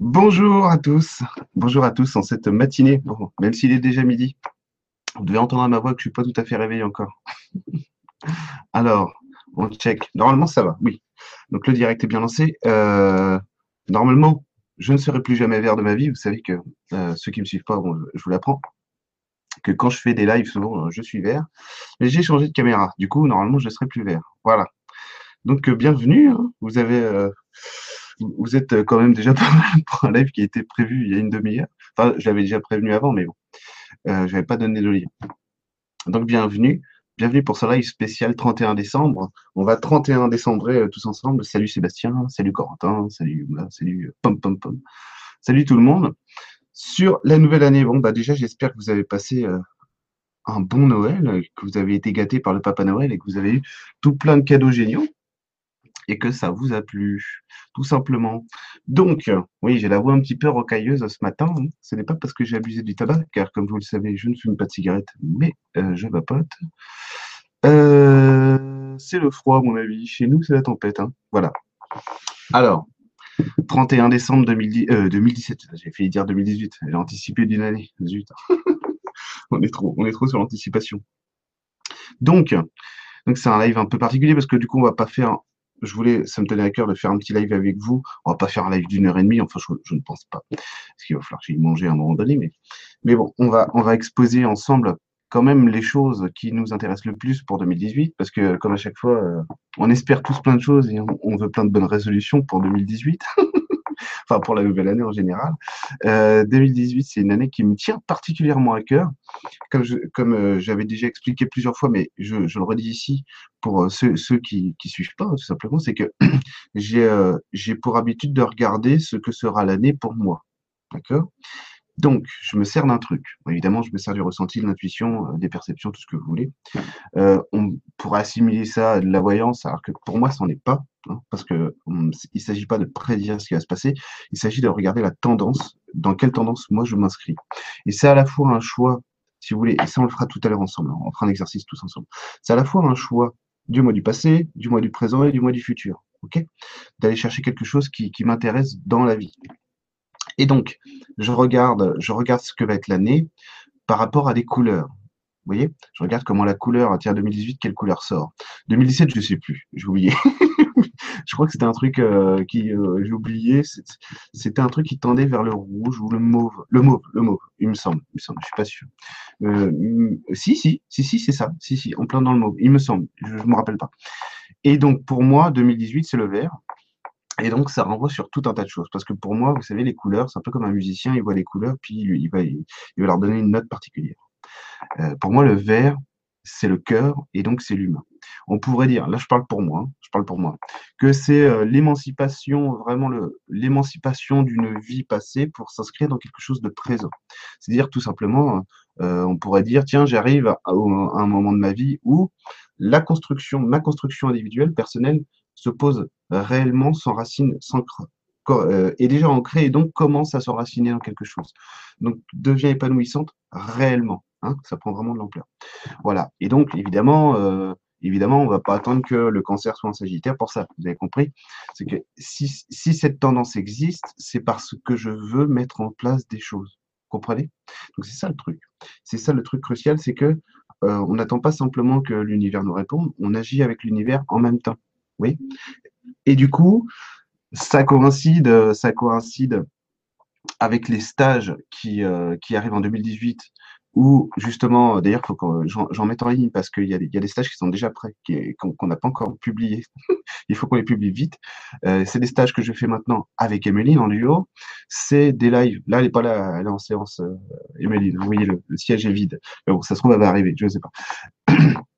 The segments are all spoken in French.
Bonjour à tous, bonjour à tous en cette matinée, même s'il est déjà midi. Vous devez entendre à ma voix que je suis pas tout à fait réveillé encore. Alors, on check. Normalement, ça va, oui. Donc le direct est bien lancé. Euh, normalement, je ne serai plus jamais vert de ma vie. Vous savez que euh, ceux qui me suivent pas, je vous l'apprends, que quand je fais des lives, souvent, je suis vert. Mais j'ai changé de caméra. Du coup, normalement, je ne serai plus vert. Voilà. Donc, euh, bienvenue. Hein. Vous avez vous êtes euh, quand même déjà pas pour un live qui a été prévu il y a une demi-heure. Enfin, je l'avais déjà prévenu avant, mais bon, euh, je n'avais pas donné de lien. Donc, bienvenue. Bienvenue pour ce live spécial 31 décembre. On va 31 décembre euh, tous ensemble. Salut Sébastien, salut Corentin, salut, salut Pom Pom Pom. Salut tout le monde. Sur la nouvelle année, bon, bah déjà, j'espère que vous avez passé un bon Noël, que vous avez été gâté par le Papa Noël et que vous avez eu tout plein de cadeaux géniaux et que ça vous a plu, tout simplement. Donc, oui, j'ai la voix un petit peu rocailleuse ce matin. Hein. Ce n'est pas parce que j'ai abusé du tabac, car comme vous le savez, je ne fume pas de cigarette, mais euh, je vapote. Euh, c'est le froid, mon avis. Chez nous, c'est la tempête. Hein. Voilà. Alors, 31 décembre 2017, euh, j'ai failli dire 2018, j'ai anticipé d'une année. Zut. on, est trop, on est trop sur l'anticipation. Donc, donc c'est un live un peu particulier parce que du coup, on va pas faire je voulais, ça me tenait à cœur de faire un petit live avec vous. On va pas faire un live d'une heure et demie, enfin, je, ne pense pas. Parce qu'il va falloir que j'aille manger à un moment donné, mais, mais bon, on va, on va exposer ensemble quand même les choses qui nous intéressent le plus pour 2018, parce que comme à chaque fois, euh, on espère tous plein de choses et on veut plein de bonnes résolutions pour 2018. enfin pour la nouvelle année en général. 2018, euh, c'est une année qui me tient particulièrement à cœur, comme comme euh, j'avais déjà expliqué plusieurs fois, mais je, le redis ici pour euh, ceux, qui qui suivent pas, tout simplement, c'est que j'ai j'ai pour habitude de regarder ce que sera l'année pour moi, d'accord? Donc, je me sers d'un truc. Évidemment, je me sers du ressenti, de l'intuition, des perceptions, tout ce que vous voulez. on pourrait assimiler ça à de la voyance, alors que pour moi, ça n'en est pas. Hein, parce que hum, il s'agit pas de prédire ce qui va se passer, il s'agit de regarder la tendance, dans quelle tendance moi je m'inscris. Et c'est à la fois un choix, si vous voulez, et ça on le fera tout à l'heure ensemble, on fera un exercice tous ensemble. C'est à la fois un choix du mois du passé, du mois du présent et du mois du futur, ok? D'aller chercher quelque chose qui, qui m'intéresse dans la vie. Et donc, je regarde, je regarde ce que va être l'année par rapport à des couleurs. Vous voyez? Je regarde comment la couleur, tiens, 2018, quelle couleur sort? 2017, je ne sais plus, j'ai oublié. je crois que c'était un truc euh, qui, euh, j'ai oublié, c'était un truc qui tendait vers le rouge ou le mauve. Le mauve, le mauve, il me semble, il me semble, je suis pas sûr. Euh, si, si, si, si, c'est ça, si, si, en plein dans le mauve, il me semble, je ne me rappelle pas. Et donc, pour moi, 2018, c'est le vert. Et donc, ça renvoie sur tout un tas de choses. Parce que pour moi, vous savez, les couleurs, c'est un peu comme un musicien, il voit les couleurs, puis il va, il va leur donner une note particulière. Euh, pour moi, le vert, c'est le cœur et donc c'est l'humain. On pourrait dire, là je parle pour moi, hein, je parle pour moi, que c'est euh, l'émancipation, vraiment l'émancipation d'une vie passée pour s'inscrire dans quelque chose de présent. C'est-à-dire tout simplement, euh, on pourrait dire, tiens, j'arrive à, un moment de ma vie où la construction, ma construction individuelle, personnelle, se pose réellement sans racine, sans est déjà ancrée et donc commence à s'enraciner dans quelque chose. Donc devient épanouissante réellement. Hein, ça prend vraiment de l'ampleur. Voilà. Et donc, évidemment, euh, on ne va pas attendre que le cancer soit en sagittaire pour ça. Vous avez compris? C'est que si, si, cette tendance existe, c'est parce que je veux mettre en place des choses. Vous comprenez? Donc, c'est ça le truc. C'est ça le truc crucial, c'est que euh, on n'attend pas simplement que l'univers nous réponde, on agit avec l'univers en même temps. Oui. Et du coup, ça coïncide, ça coïncide avec les stages qui, euh, qui arrivent en 2018 ou justement, d'ailleurs, faut que j'en mette en ligne parce qu'il y, y a des stages qui sont déjà prêts, qu'on n'a pas encore publiés. Il faut qu'on les publie vite. Euh, c'est des stages que je fais maintenant avec Emeline en duo. C'est des lives. Là, elle n'est pas là, elle est en séance, euh, Emeline. Vous voyez, le, siège est vide. Mais bon, ça se trouve, elle va arriver, je ne sais pas.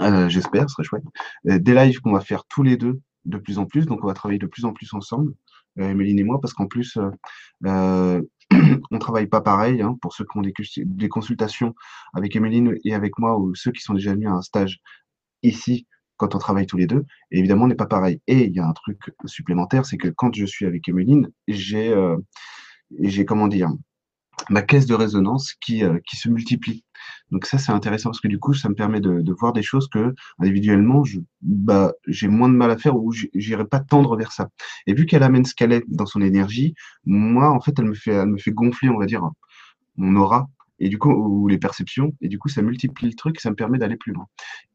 Euh, J'espère, ce serait chouette. Euh, des lives qu'on va faire tous les deux de plus en plus. Donc, on va travailler de plus en plus ensemble, euh, et moi, parce qu'en plus, euh, on travaille pas pareil. Hein, pour ceux qui ont des, consultations avec Emeline et avec moi, ou ceux qui sont déjà venus à un stage ici, quand on travaille tous les deux, évidemment, on n'est pas pareil. Et il y a un truc supplémentaire, c'est que quand je suis avec Emeline, j'ai, euh, j'ai comment dire, ma caisse de résonance qui, euh, qui se multiplie. Donc ça, c'est intéressant parce que du coup, ça me permet de, de voir des choses que individuellement, je, bah, j'ai moins de mal à faire ou j'irai pas tendre vers ça. Et vu qu'elle amène ce qu'elle est dans son énergie, moi, en fait, elle me fait, elle me fait gonfler, on va dire, mon aura et du coup, ou les perceptions, et du coup, ça multiplie le truc, ça me permet d'aller plus loin.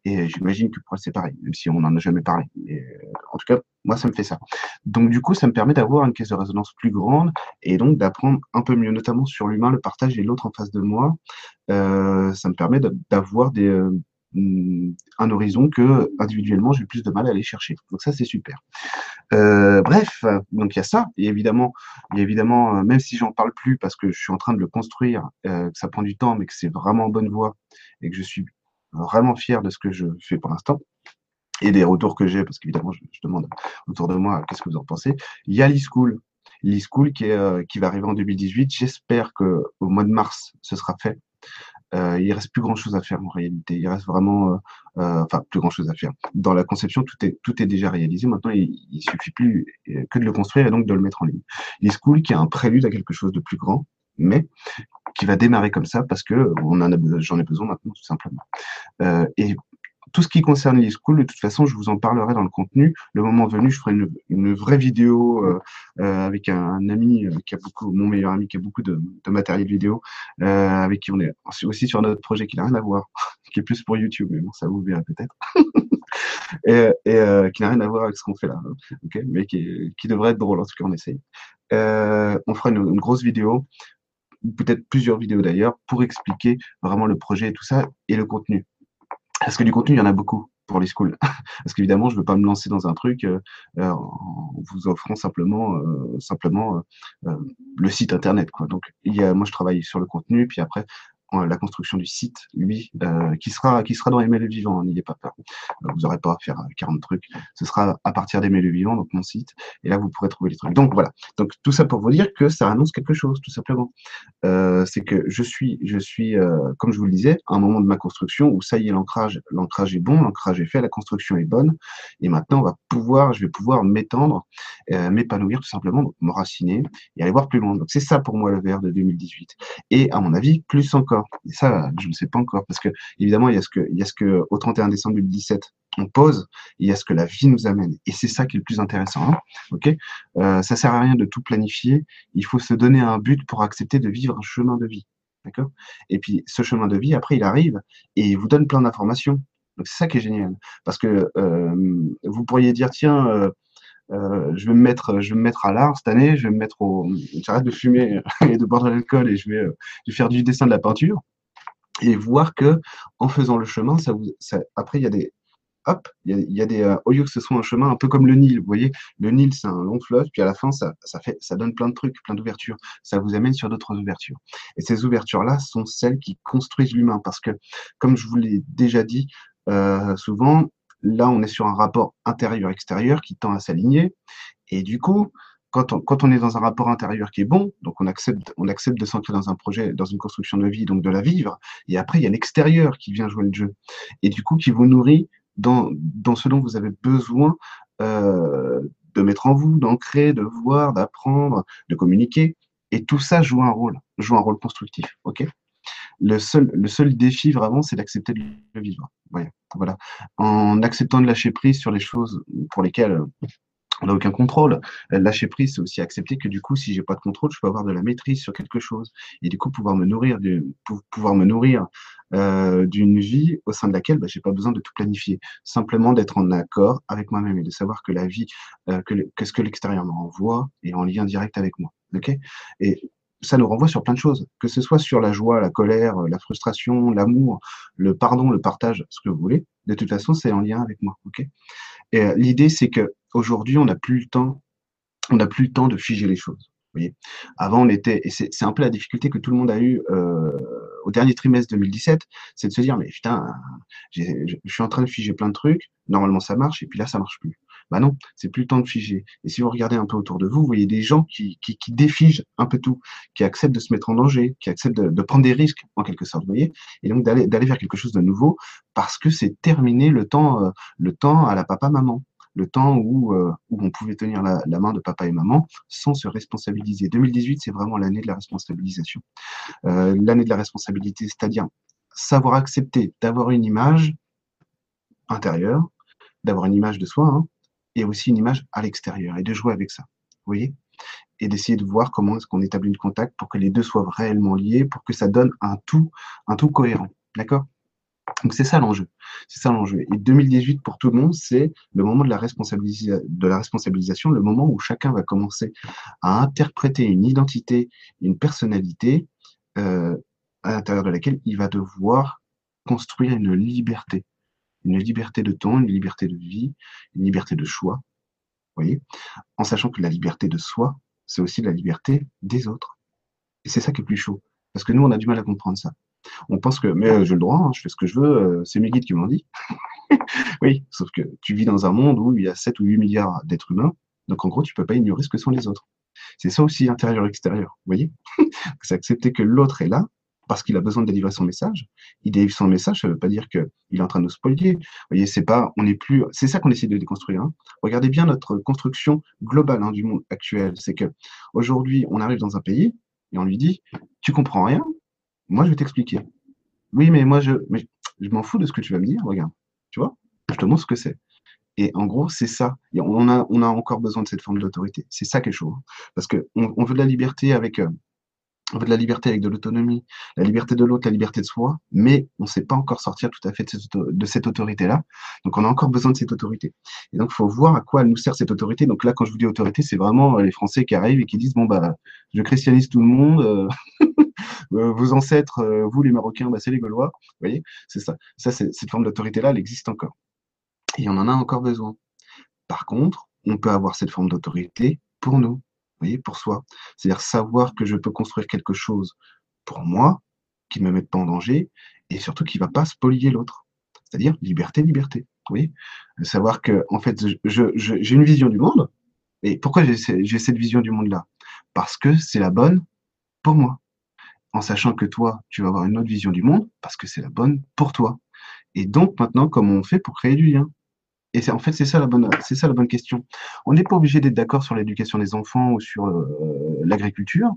Et j'imagine que pour c'est pareil, même si on n'en a jamais parlé. Et, euh, en tout cas, moi, ça me fait ça. Donc, du coup, ça me permet d'avoir une caisse de résonance plus grande, et donc d'apprendre un peu mieux, notamment sur l'humain, le partage et l'autre en face de moi. Euh, ça me permet d'avoir des, euh, un horizon que individuellement j'ai plus de mal à aller chercher. Donc ça c'est super. Euh, bref, donc il y a ça. Et évidemment, évidemment, euh, même si j'en parle plus parce que je suis en train de le construire, euh, que ça prend du temps, mais que c'est vraiment en bonne voie et que je suis vraiment fier de ce que je fais pour l'instant et des retours que j'ai, parce qu'évidemment je, demande autour de moi qu'est-ce que vous en pensez? Il y a l'e-school, l'e-school qui va arriver en 2018. J'espère que au mois de mars ce sera fait. Euh, il reste plus grand chose à faire en réalité. Il reste vraiment, euh, euh, enfin plus grand chose à faire. Dans la conception, tout est tout est déjà réalisé. Maintenant, il, il suffit plus que de le construire et donc de le mettre en ligne. L'e-school qui est un prélude à quelque chose de plus grand, mais qui va démarrer comme ça parce que on en a, j'en ai besoin maintenant tout simplement. Euh, et tout ce qui concerne les schools, de toute façon, je vous en parlerai dans le contenu. Le moment venu, je ferai une, une vraie vidéo euh, euh, avec un, ami euh, qui a beaucoup, mon meilleur ami qui a beaucoup de, de matériel vidéo, euh, avec qui on est aussi sur notre projet qui n'a rien à voir, qui est plus pour YouTube, mais bon, ça vous verra peut-être. et, euh, qui n'a rien à voir avec ce qu'on fait là, hein, okay mais qui, qui, devrait être drôle, en tout cas on essaye. Euh, on fera une grosse vidéo, peut-être plusieurs vidéos d'ailleurs, pour expliquer vraiment le projet et tout ça, et le contenu. Parce que du contenu, il y en a beaucoup pour les schools. Parce qu'évidemment, je ne veux pas me lancer dans un truc euh, euh, en vous offrant simplement, euh, simplement euh, le site internet. Quoi. Donc, il y a, moi, je travaille sur le contenu, puis après, la construction du site, lui, euh, qui sera qui sera dans MLE vivant, hein, n'ayez pas peur. Euh, vous n'aurez pas à faire 40 euh, trucs. Ce sera à partir des MLE vivant, donc mon site, et là vous pourrez trouver les trucs. Donc voilà. Donc tout ça pour vous dire que ça annonce quelque chose, tout simplement. Euh, c'est que je suis je suis comme je vous le disais, à un moment de ma construction où ça y est l'ancrage l'ancrage est bon, l'ancrage est fait, la construction est bonne, et maintenant on va pouvoir, je vais pouvoir m'étendre, m'épanouir tout simplement, m'enraciner et aller voir plus loin. Donc c'est ça pour moi le VR de 2018. Et à mon avis plus encore et ça, je ne sais pas encore, parce que évidemment, il y a ce que, il y a ce que au 31 décembre 2017, on pose, il y a ce que la vie nous amène. Et c'est ça qui est le plus intéressant. Hein ok? Euh, Ça sert à rien de tout planifier. Il faut se donner un but pour accepter de vivre un chemin de vie. D'accord? Et puis, ce chemin de vie, après, il arrive et il vous donne plein d'informations. Donc, c'est ça qui est génial. Parce que euh, vous pourriez dire, tiens, euh, euh, je vais me mettre, je vais me mettre à l'art cette année. Je vais me mettre au, j'arrête de fumer et de boire de l'alcool et je vais, euh, je vais faire du dessin de la peinture et voir que en faisant le chemin, ça vous, ça, après il y a des, hop, il y a, des, euh, au lieu que ce soit un chemin un peu comme le Nil, vous voyez, le Nil c'est un long fleuve, puis à la fin ça, ça fait, ça donne plein de trucs, plein d'ouvertures, ça vous amène sur d'autres ouvertures. Et ces ouvertures-là sont celles qui construisent l'humain, parce que comme je vous l'ai déjà dit, souvent Là, on est sur un rapport intérieur-extérieur qui tend à s'aligner. Et du coup, quand on, quand on, est dans un rapport intérieur qui est bon, donc on accepte, on accepte de s'ancrer dans un projet, dans une construction de vie, donc de la vivre, et après il y a l'extérieur qui vient jouer le jeu, et du coup qui vous nourrit dans, dans ce dont vous avez besoin euh, de mettre en vous, d'ancrer, de voir, d'apprendre, de communiquer, et tout ça joue un rôle, joue un rôle constructif, ok? Le seul, défi vraiment, c'est d'accepter de le vivre. Voilà. En acceptant de lâcher prise sur les choses pour lesquelles on n'a aucun contrôle. Lâcher prise, c'est aussi accepter que du coup, si j'ai pas de contrôle, je peux avoir de la maîtrise sur quelque chose et du coup pouvoir me nourrir, pouvoir me nourrir euh, d'une vie au sein de laquelle bah, j'ai pas besoin de tout planifier, simplement d'être en accord avec moi-même et de savoir que la vie, euh, que, ce que l'extérieur m'envoie est en lien direct avec moi. Ça nous renvoie sur plein de choses, que ce soit sur la joie, la colère, la frustration, l'amour, le pardon, le partage, ce que vous voulez. De toute façon, c'est en lien avec moi. Ok? Et euh, l'idée, c'est que aujourd'hui, on n'a plus le temps, on n'a plus le temps de figer les choses. Vous voyez? Avant, on était, et c'est un peu la difficulté que tout le monde a eu euh, au dernier trimestre 2017, c'est de se dire, mais putain, je suis en train de figer plein de trucs, normalement ça marche, et puis là, ça marche plus. Bah non, c'est plus le temps de figer. Et si vous regardez un peu autour de vous, vous voyez des gens qui, qui, défigent un peu tout, qui acceptent de se mettre en danger, qui acceptent de, prendre des risques, en quelque sorte, vous voyez, et donc d'aller vers quelque chose de nouveau, parce que c'est terminé le temps, euh, le temps à la papa-maman le temps où, euh, où on pouvait tenir la, la, main de papa et maman sans se responsabiliser. 2018, c'est vraiment l'année de la responsabilisation. Euh, l'année de la responsabilité, c'est-à-dire savoir accepter d'avoir une image intérieure, d'avoir une image de soi, hein, et aussi une image à l'extérieur, et de jouer avec ça. Vous voyez? Et d'essayer de voir comment est-ce qu'on établit le contact pour que les deux soient réellement liés, pour que ça donne un tout, un tout cohérent. D'accord? Donc c'est ça l'enjeu. C'est ça l'enjeu. Et 2018 pour tout le monde, c'est le moment de la, de la responsabilisation, le moment où chacun va commencer à interpréter une identité, une personnalité euh, à l'intérieur de laquelle il va devoir construire une liberté. Une liberté de temps, une liberté de vie, une liberté de choix. Voyez En sachant que la liberté de soi, c'est aussi la liberté des autres. Et c'est ça qui est plus chaud. Parce que nous, on a du mal à comprendre ça. On pense que, mais euh, j'ai le droit, hein, je fais ce que je veux, euh, c'est mes guides qui m'ont dit. oui, sauf que tu vis dans un monde où il y a 7 ou 8 milliards d'êtres humains, donc en gros, tu peux pas ignorer ce que sont les autres. C'est ça aussi intérieur-extérieur, voyez C'est accepter que l'autre est là parce qu'il a besoin de délivrer son message. Il délivre son message, ça ne veut pas dire qu'il est en train de nous spolier. Vous voyez, c'est pas, on n'est plus, c'est ça qu'on essaie de déconstruire. Hein. Regardez bien notre construction globale hein, du monde actuel. C'est que aujourd'hui, on arrive dans un pays et on lui dit, tu comprends rien, moi, je vais t'expliquer. Oui, mais moi, je, je m'en fous de ce que tu vas me dire. Regarde, tu vois, je te montre ce que c'est. Et en gros, c'est ça. on, a, on a encore besoin de cette forme d'autorité. C'est ça qui est chaud. Hein. Parce qu'on on veut de la liberté avec, euh, veut de la liberté avec de l'autonomie, la liberté de l'autre, la liberté de soi, mais on ne sait pas encore sortir tout à fait de cette, autorité-là. Donc, on a encore besoin de cette autorité. Et donc, il faut voir à quoi nous sert cette autorité. Donc là, quand je vous dis autorité, c'est vraiment les Français qui arrivent et qui disent, bon, bah, je christianise tout le monde, euh, euh, vos ancêtres, euh, vous les Marocains, bah, c'est les Gaulois. Vous voyez, c'est ça. Ça, cette forme d'autorité-là, elle existe encore. Et on en a encore besoin. Par contre, on peut avoir cette forme d'autorité pour nous voyez, pour soi. C'est-à-dire savoir que je peux construire quelque chose pour moi, qui ne me mette pas en danger, et surtout qui ne va pas spolier l'autre. C'est-à-dire liberté, liberté. Oui, savoir que en fait, j'ai une vision du monde. Et pourquoi j'ai cette vision du monde-là? Parce que c'est la bonne pour moi. En sachant que toi, tu vas avoir une autre vision du monde, parce que c'est la bonne pour toi. Et donc maintenant, comment on fait pour créer du lien? Et en fait, c'est ça la bonne, c'est ça la bonne question. On n'est pas obligé d'être d'accord sur l'éducation des enfants ou sur euh, l'agriculture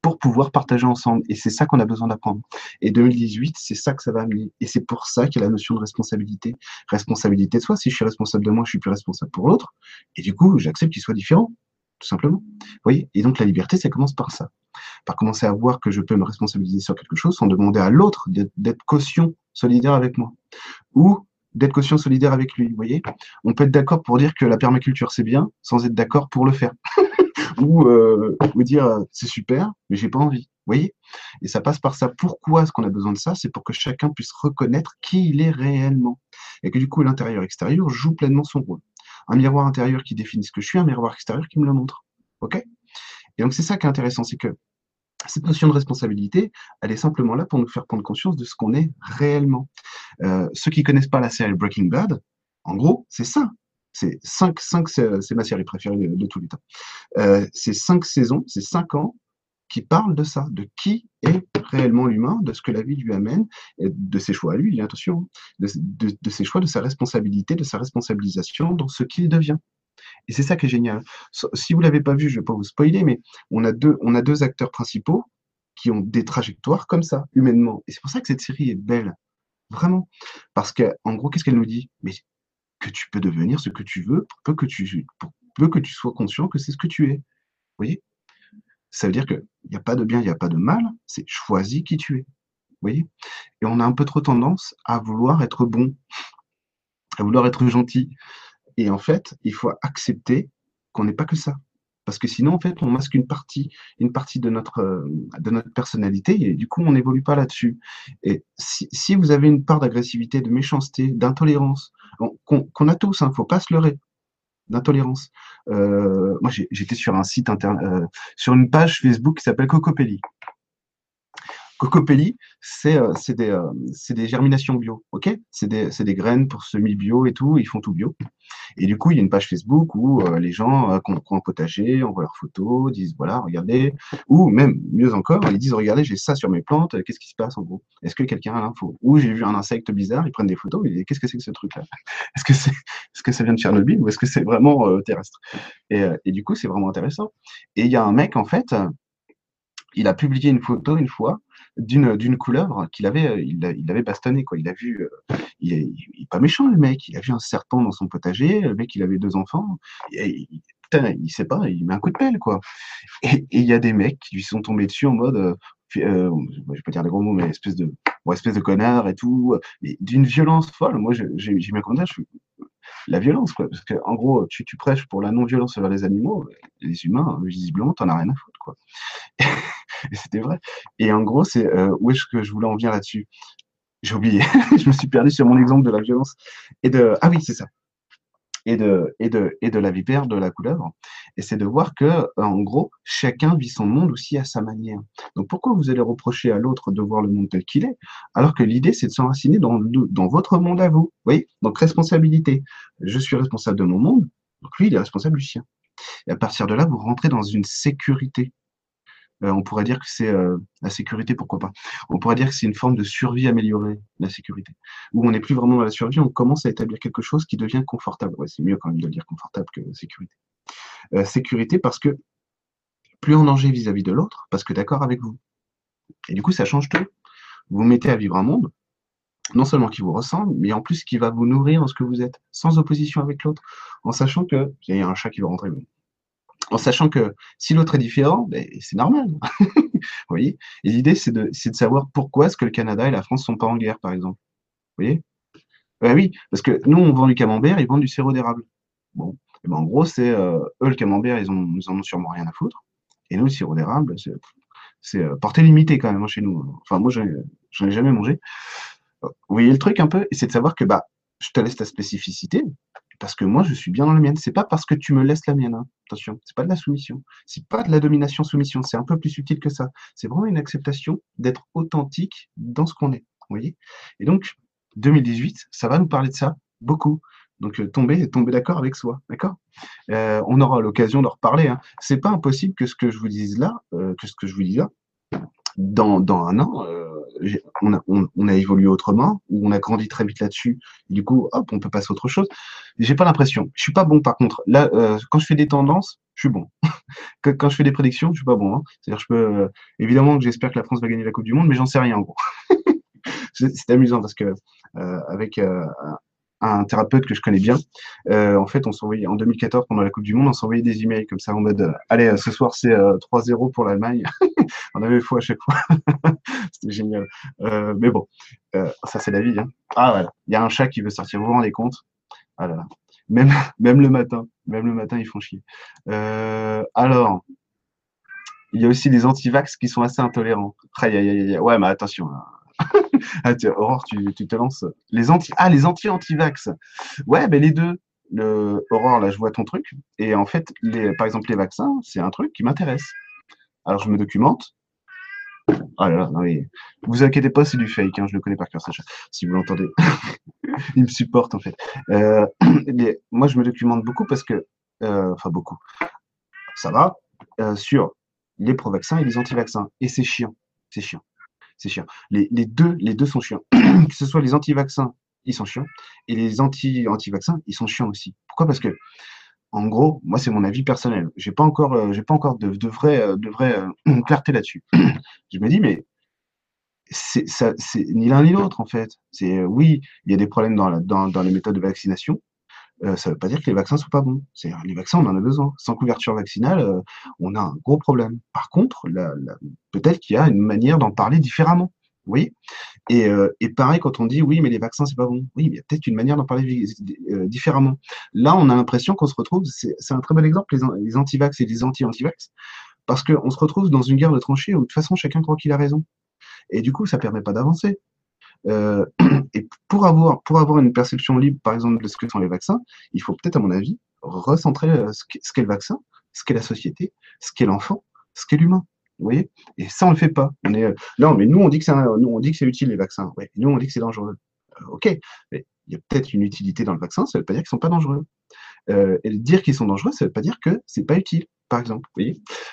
pour pouvoir partager ensemble. Et c'est ça qu'on a besoin d'apprendre. Et 2018, c'est ça que ça va amener. Et c'est pour ça qu'il y a la notion de responsabilité. Responsabilité de soi. Si je suis responsable de moi, je suis plus responsable pour l'autre. Et du coup, j'accepte qu'il soit différent, tout simplement. Vous voyez? Et donc, la liberté, ça commence par ça. Par commencer à voir que je peux me responsabiliser sur quelque chose sans demander à l'autre d'être caution solidaire avec moi. Ou d'être caution solidaire avec lui. Vous voyez On peut être d'accord pour dire que la permaculture c'est bien, sans être d'accord pour le faire. Ou euh, dire euh, c'est super, mais j'ai pas envie. Vous voyez Et ça passe par ça. Pourquoi est-ce qu'on a besoin de ça? C'est pour que chacun puisse reconnaître qui il est réellement. Et que du coup, l'intérieur-extérieur joue pleinement son rôle. Un miroir intérieur qui définit ce que je suis, un miroir extérieur qui me le montre. OK? Et donc, c'est ça qui est intéressant, c'est que cette notion de responsabilité, elle est simplement là pour nous faire prendre conscience de ce qu'on est réellement. Euh, ceux qui connaissent pas la série Breaking Bad, en gros, c'est ça. C'est cinq, cinq, c'est ma série préférée de, tous les temps. Euh, c'est cinq saisons, c'est cinq ans qui parlent de ça, de qui est réellement l'humain, de ce que la vie lui amène, de ses choix à lui, attention, de, de ses choix, de sa responsabilité, de sa responsabilisation dans ce qu'il devient. Et c'est ça qui est génial. Si vous l'avez pas vu, je vais pas vous spoiler, mais on a deux, on a deux acteurs principaux qui ont des trajectoires comme ça, humainement. Et c'est pour ça que cette série est belle. Vraiment. Parce qu'en gros, qu'est-ce qu'elle nous dit? Mais que tu peux devenir ce que tu veux peu que tu, pour peu que tu sois conscient que c'est ce que tu es. Vous voyez? Ça veut dire qu'il n'y a pas de bien, il n'y a pas de mal, c'est choisis qui tu es. Vous voyez? Et on a un peu trop tendance à vouloir être bon, à vouloir être gentil, et en fait, il faut accepter qu'on n'est pas que ça. Parce que sinon, en fait, on masque une partie, une partie de notre, euh, de notre personnalité et du coup, on n'évolue pas là-dessus. Et si, vous avez une part d'agressivité, de méchanceté, d'intolérance, qu'on a tous, il hein, ne faut pas se leurrer, d'intolérance. Euh, moi, j'étais sur un site internet, euh, sur une page Facebook qui s'appelle Cocopelli. Cocopelli, c'est euh, des, euh, des, germinations bio, ok? C'est des, graines pour semis bio et tout, ils font tout bio. Et du coup, il y a une page Facebook où euh, les gens ont un potager envoient leurs photos, disent voilà, regardez, ou même mieux encore, ils disent regardez, j'ai ça sur mes plantes, qu'est-ce qui se passe en gros? Est-ce que quelqu'un a l'info? Ou j'ai vu un insecte bizarre, ils prennent des photos, et qu'est-ce que c'est que ce truc-là? Est-ce que, c'est est que ça vient de Tchernobyl ou est-ce que c'est vraiment terrestre? Et, du coup, c'est vraiment intéressant. Et il y a un mec, en fait, il a publié une photo une fois d'une d'une couleuvre qu'il avait il, il avait bastonné quoi il a vu il, est, il, est, pas méchant le mec il a vu un serpent dans son potager le mec il avait deux enfants et, putain il sait pas il met un coup de pelle quoi et il y a des mecs qui lui sont tombés dessus en mode euh, euh, je vais pas dire des gros mots mais espèce de bon, espèce de connard et tout d'une violence folle moi j'ai mis un commentaire la violence, quoi. Parce que, en gros, tu, tu prêches pour la non-violence envers les animaux, les humains, visiblement, t'en as rien à foutre, quoi. c'était vrai. Et en gros, c'est euh, où est-ce que je voulais en venir là-dessus? J'ai oublié. je me suis perdu sur mon exemple de la violence et de. Ah oui, c'est ça et de, et de, et de la vipère, de la couleuvre. Et c'est de voir que, en gros, chacun vit son monde aussi à sa manière. Donc pourquoi vous allez reprocher à l'autre de voir le monde tel qu'il est, alors que l'idée, c'est de s'enraciner dans, dans votre monde à vous. Oui, donc responsabilité. Je suis responsable de mon monde, donc lui, il est responsable du sien. Et à partir de là, vous rentrez dans une sécurité. Euh, on pourrait dire que c'est euh, la sécurité, pourquoi pas. On pourrait dire que c'est une forme de survie améliorée, la sécurité. Où on n'est plus vraiment dans la survie, on commence à établir quelque chose qui devient confortable. C'est mieux quand même de dire confortable que sécurité. Euh, sécurité parce que plus en danger vis-à-vis de l'autre, parce que d'accord avec vous. Et du coup, ça change tout. Vous vous mettez à vivre un monde, non seulement qui vous ressemble, mais en plus qui va vous nourrir en ce que vous êtes, sans opposition avec l'autre, en sachant que il y a un chat qui va rentrer en sachant que si l'autre est différent, ben, c'est normal. Vous voyez? Et l'idée, c'est de, savoir pourquoi est-ce que le Canada et la France sont pas en guerre, par exemple. Vous voyez? Ben Oui, parce que nous, on vend du camembert, ils vendent du sirop d'érable. Bon, et ben, en gros, c'est euh, eux, le camembert, ils, ont, en ont sûrement rien à foutre. Et nous, le sirop d'érable, c'est euh, portée limitée quand même hein, chez nous. Enfin, moi, j'en ai jamais mangé. Vous voyez le truc un peu? Et c'est de savoir que bah, je te laisse ta spécificité, parce que moi, je suis bien dans la mienne. C'est pas parce que tu me laisses la mienne. Hein. Attention, c'est pas de la soumission. C'est pas de la domination-soumission. C'est un peu plus subtil que ça. C'est vraiment une acceptation d'être authentique dans ce qu'on est. Vous voyez Et donc, 2018, ça va nous parler de ça beaucoup. Donc, euh, tomber, tomber d'accord avec soi. D'accord? Euh, On aura l'occasion d'en reparler. Hein. C'est pas impossible que ce que je vous dise là, euh, que ce que je vous dis là, dans, dans un an, on, a, évolué autrement, ou on a grandi très vite là-dessus, du coup, hop, on peut passer à autre chose. J'ai pas l'impression. Je suis pas bon, par contre. Là, euh, quand je fais des tendances, je suis bon. quand je fais des prédictions, je suis pas bon. Hein. C'est-à-dire, je peux, euh, évidemment que j'espère que la France va gagner la Coupe du Monde, mais j'en sais rien, en gros. c'est amusant parce que euh, avec un thérapeute que je connais bien. Euh, en fait, on s'envoyait en 2014 pendant la Coupe du Monde, on s'envoyait des emails comme ça en mode euh, allez, euh, ce soir c'est 3-0 pour l'Allemagne. on avait faux à chaque fois. C'était génial. mais bon, ça c'est la vie. Hein. Ah voilà, il y a un chat qui veut sortir. Vous vous rendez compte Ah. Même, même le matin, même le matin, ils font chier. alors, il y a aussi des anti-vax qui sont assez intolérants. Ouais, mais attention. Hein ah, Aurore, tu, tu, te lances. Les anti, ah, les anti-anti-vax. Ouais, ben les deux. Le, Aurore, là, je vois ton truc. Et en fait, les, par exemple, les vaccins, c'est un truc qui m'intéresse. Alors, je me documente. Ah là là, non, mais, vous inquiétez pas, c'est du fake, hein, je le connais par cœur, Sacha, si vous l'entendez. Il me supporte, en fait. Euh, moi, je me documente beaucoup parce que, euh, enfin, beaucoup, ça va, euh, sur les pro-vaccins et les anti-vaccins. Et c'est chiant, c'est chiant c'est chiant. Les, deux, sont chiants. que ce soit les anti-vaccins, ils sont chiants, et les anti-anti-vaccins, ils sont chiants aussi. Pourquoi? Parce que, en gros, moi, c'est mon avis personnel. J'ai pas euh, pas encore de, de vraie, euh, vraie euh, clarté là-dessus. je me dis, mais c'est ni l'un ni l'autre en fait. C'est oui, il y a des problèmes dans les méthodes de vaccination, euh, ça ne veut pas dire que les vaccins sont pas bons. Les vaccins, on en a besoin. Sans couverture vaccinale, euh, on a un gros problème. Par contre, peut-être qu'il y a une manière d'en parler différemment. Oui. Et, euh, et, pareil, quand on dit oui, mais les vaccins, c'est pas bon. Oui, il y a peut-être une manière d'en parler différemment. Là, on a l'impression qu'on se retrouve, c'est un très bon exemple, les, les anti-vax et les anti-anti-vax, parce qu'on se retrouve dans une guerre de tranchées où de toute façon, chacun croit qu'il a raison. Et du coup, ça permet pas d'avancer. Euh, et pour avoir, pour avoir une perception libre, par exemple, de ce que sont les vaccins, il faut peut-être, à mon avis, recentrer euh, ce qu'est le vaccin, ce qu'est la société, ce qu'est l'enfant, ce qu'est l'humain. Vous voyez? Et ça, on le fait pas. Euh, non, mais nous, on dit que c'est, nous, on dit que c'est utile les vaccins. Ouais. Nous, on dit que c'est dangereux. ok, mais il y a peut-être une utilité dans le vaccin. Ça ne veut pas dire qu'ils sont pas dangereux. Euh, et dire qu'ils sont dangereux, ça ne veut pas dire que c'est pas utile par exemple. Vous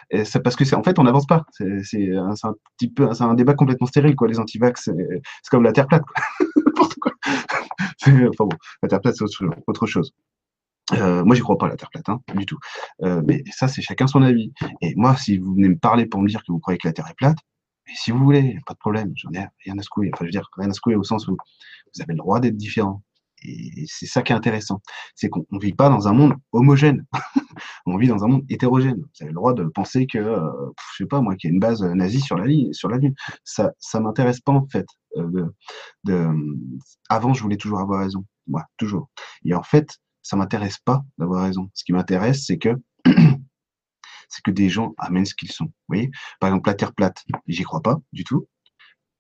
et c'est parce que c'est en fait on n'avance pas. C'est un, un, petit peu, c'est un débat complètement stérile quoi. Les antivax, c'est comme la terre plate. Quoi. enfin bon, la terre plate c'est autre, chose. Euh, moi, j'y crois pas à la Terre plate, hein, du tout. Euh, mais ça, c'est chacun son avis. Et moi, si vous venez me parler pour me dire que vous croyez que la Terre est plate, si vous voulez, pas de problème, j'en ai rien à secouer. Enfin, je veux dire, rien à secouer au sens où vous avez le droit d'être différent. Et c'est ça qui est intéressant. C'est qu'on ne vit pas dans un monde homogène. on vit dans un monde hétérogène. Vous avez le droit de penser que, euh, je sais pas, moi, qu'il y a une base nazie sur la ligne, sur la lune. Ça, ça m'intéresse pas, en fait. Euh, de, de, avant, je voulais toujours avoir raison. Moi, toujours. Et en fait, ça m'intéresse pas d'avoir raison. Ce qui m'intéresse, c'est que c'est que des gens amènent ce qu'ils sont. Vous voyez? Par exemple, la Terre plate, j'y crois pas du tout.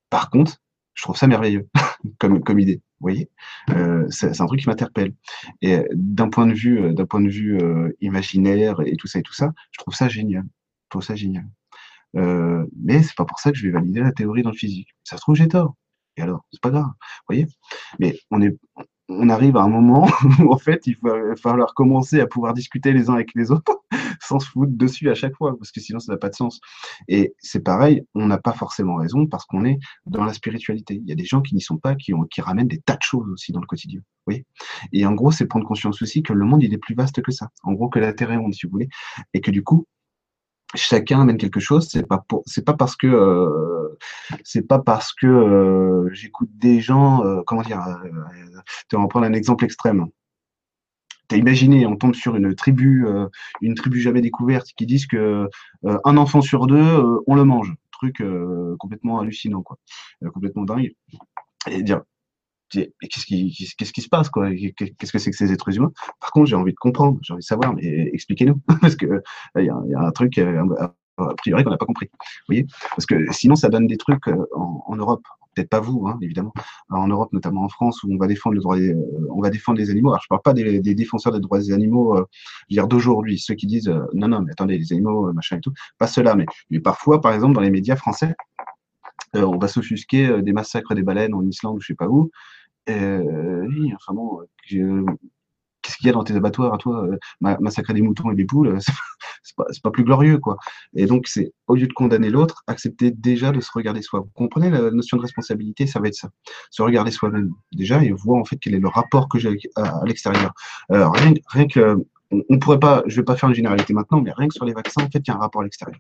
Par contre, je trouve ça merveilleux comme, comme idée. Voyez euh, C'est un truc qui m'interpelle. Et d'un point de vue, euh, d'un point de vue euh, imaginaire et tout ça et tout ça, je trouve ça génial. Je trouve ça génial. Mais c'est pas pour ça que je vais valider la théorie dans le physique. Ça se trouve, j'ai tort. Et alors, c'est pas grave. Vous voyez Mais on est, on arrive à un moment où en fait il va falloir commencer à pouvoir discuter les uns avec les autres sans se foutre dessus à chaque fois parce que sinon ça n'a pas de sens. Et c'est pareil, on n'a pas forcément raison parce qu'on est dans la spiritualité. Il y a des gens qui n'y sont pas, qui, ramènent des tas de choses aussi dans le quotidien. Oui. Et en gros, c'est prendre conscience aussi que le monde il est plus vaste que ça. En gros, que la Terre est ronde, si vous voulez, et que du coup chacun amène quelque chose. C'est pas pour, c'est pas parce que, euh, c'est pas parce que euh, j'écoute des gens, euh, comment dire, on va prendre un exemple extrême. T'as imaginé, on tombe sur une tribu, une tribu jamais découverte, qui disent que un enfant sur deux, on le mange. Truc complètement hallucinant, quoi, complètement dingue. Et dire, qu'est-ce qui, qu'est-ce qui se passe, quoi? Qu'est-ce que c'est que ces êtres humains? Par contre, j'ai envie de comprendre, j'ai envie de savoir, mais expliquez-nous, parce que il y, a un truc euh, a priori qu'on n'a pas compris. Vous voyez? Parce que sinon, ça donne des trucs euh, en, Europe. Peut-être pas vous, hein, évidemment. en Europe, notamment en France, où on va défendre le droit, euh, on va défendre les animaux. Alors, je parle pas des, défenseurs des droits des animaux, d'aujourd'hui, ceux qui disent non, non, mais attendez, les animaux, machin et tout. Pas ceux-là, mais, mais parfois, par exemple, dans les médias français, on va s'offusquer des massacres des baleines en Islande ou je sais pas où, euh, oui, enfin bon, qu'est-ce qu'il y a dans tes abattoirs à toi euh, Massacrer des moutons et des poules, c'est pas, pas plus glorieux, quoi. Et donc, c'est au lieu de condamner l'autre, accepter déjà de se regarder soi. Vous comprenez la notion de responsabilité Ça va être ça. Se regarder soi-même déjà et voir en fait quel est le rapport que j'ai à, l'extérieur. rien, rien que on, on pourrait pas, je vais pas faire une généralité maintenant, mais rien que sur les vaccins, en fait, il y a un rapport à l'extérieur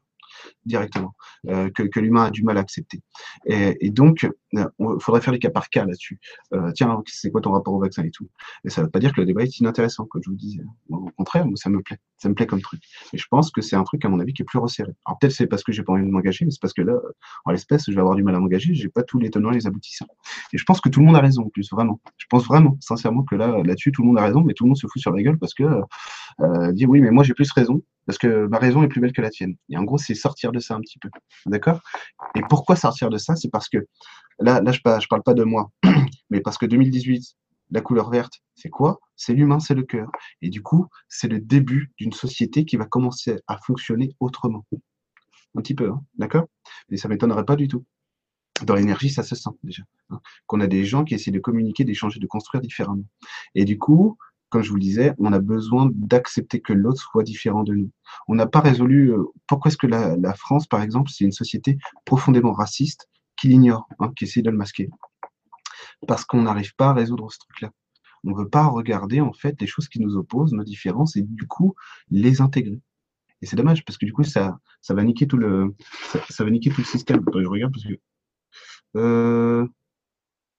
directement, euh, que, l'humain a du mal à accepter. Et, donc, il euh, faudrait faire les cas par cas là-dessus. Euh, tiens, c'est quoi ton rapport au vaccin et tout? Et ça ne veut pas dire que le débat est inintéressant, comme je vous disais. Au contraire, ça me plaît. Ça me plaît comme truc. Et je pense que c'est un truc, à mon avis, qui est plus resserré. Alors peut-être c'est parce que j'ai pas envie de m'engager, mais c'est parce que là, en l'espèce, je vais avoir du mal à m'engager. J'ai pas tous les tenants et les aboutissants. Et je pense que tout le monde a raison, en plus, vraiment. Je pense vraiment, sincèrement, que là, là-dessus, tout le monde a raison, mais tout le monde se fout sur la gueule parce que dit oui, mais moi j'ai plus raison parce que ma raison est plus belle que la tienne. Et en gros, c'est sortir de ça un petit peu. D'accord? Et pourquoi sortir de ça? C'est parce que là, là je ne parle pas de moi, mais parce que 2018, la couleur verte, c'est quoi? C'est l'humain, c'est le cœur. Et du coup, c'est le début d'une société qui va commencer à fonctionner autrement. Un petit peu, hein d'accord? Mais ça ne m'étonnerait pas du tout. Dans l'énergie, ça se sent déjà. Hein Qu'on a des gens qui essaient de communiquer, d'échanger, de construire différemment. Et du coup, comme je vous le disais, on a besoin d'accepter que l'autre soit différent de nous. On n'a pas résolu euh, pourquoi est-ce que la, France, par exemple, c'est une société profondément raciste qui l'ignore, hein, qui essaie de le masquer? Parce qu'on n'arrive pas à résoudre ce truc-là. On ne veut pas regarder en fait les choses qui nous opposent, nos différences, et du coup les intégrer. Et c'est dommage parce que du coup ça, ça va niquer tout le, ça, va niquer tout le système. je regarde parce que, euh,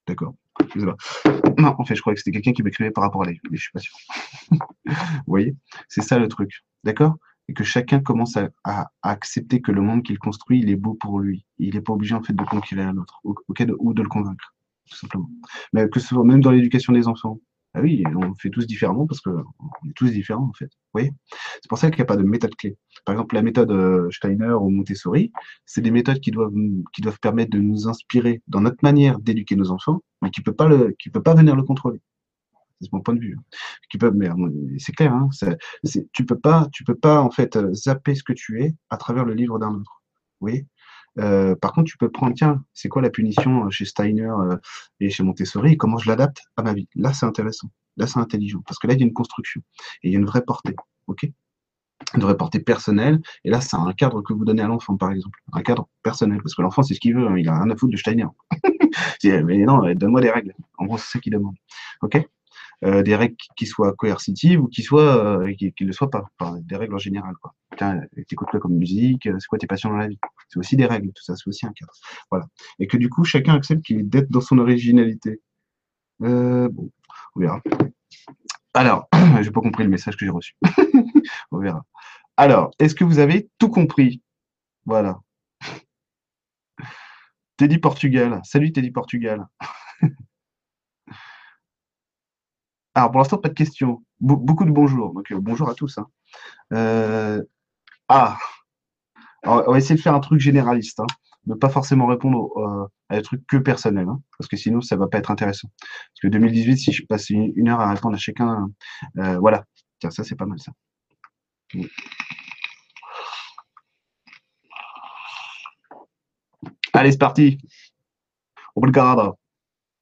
d'accord. Non, en fait, je croyais que c'était quelqu'un qui m'écrivait par rapport à lui, mais je suis pas sûr. Vous voyez? C'est ça le truc. D'accord? Et que chacun commence à, accepter que le monde qu'il construit, il est beau pour lui. Il n'est pas obligé, en fait, de conquérir l'autre, ou de le convaincre, tout simplement. Mais que ce soit même dans l'éducation des enfants. Ah oui, on fait tous différemment parce qu'on est tous différents en fait. Voyez? C'est pour ça qu'il n'y a pas de méthode clé. Par exemple, la méthode euh, Steiner ou Montessori, c'est des méthodes qui doivent, qui doivent permettre de nous inspirer dans notre manière d'éduquer nos enfants, mais qui ne peut, pas peut pas venir le contrôler. C'est mon point de vue. Hein. Qui peut, mais c'est clair, hein, tu peux pas, tu peux pas en fait zapper ce que tu es à travers le livre d'un autre. Euh, par contre, tu peux prendre, tiens, c'est quoi la punition euh, chez Steiner euh, et chez Montessori et comment je l'adapte à ma vie? Là, c'est intéressant. Là, c'est intelligent. Parce que là, il y a une construction et il y a une vraie portée. OK? Une vraie portée personnelle. Et là, c'est un cadre que vous donnez à l'enfant, par exemple. Un cadre personnel. Parce que l'enfant, c'est ce qu'il veut. Hein. Il a rien à foutre de Steiner. mais non, donne-moi des règles. En gros, c'est ça qu'il demande. OK? Euh, des règles qui soient coercitives ou qui soient euh, qui, le soient pas, des règles en général quoi. T'écoutes quoi comme musique, c'est quoi tes passions dans la vie? C'est aussi des règles, tout ça, c'est aussi un cadre. Voilà. Et que du coup, chacun accepte qu'il est d'être dans son originalité. Euh, bon, on verra. Alors, j'ai pas compris le message que j'ai reçu. on verra. Alors, est-ce que vous avez tout compris? Voilà. Teddy Portugal. Salut Teddy Portugal. Alors, pour l'instant, pas de questions. beaucoup de bonjours. Donc, euh, bonjour à tous. Hein. Euh, ah, on va essayer de faire un truc généraliste. Hein. Ne pas forcément répondre euh, à des trucs que personnels. Hein, parce que sinon, ça va pas être intéressant. Parce que 2018, si je passe une, heure à répondre à chacun, voilà. Tiens, ça, c'est pas mal, ça. Allez, c'est parti. Obrigado.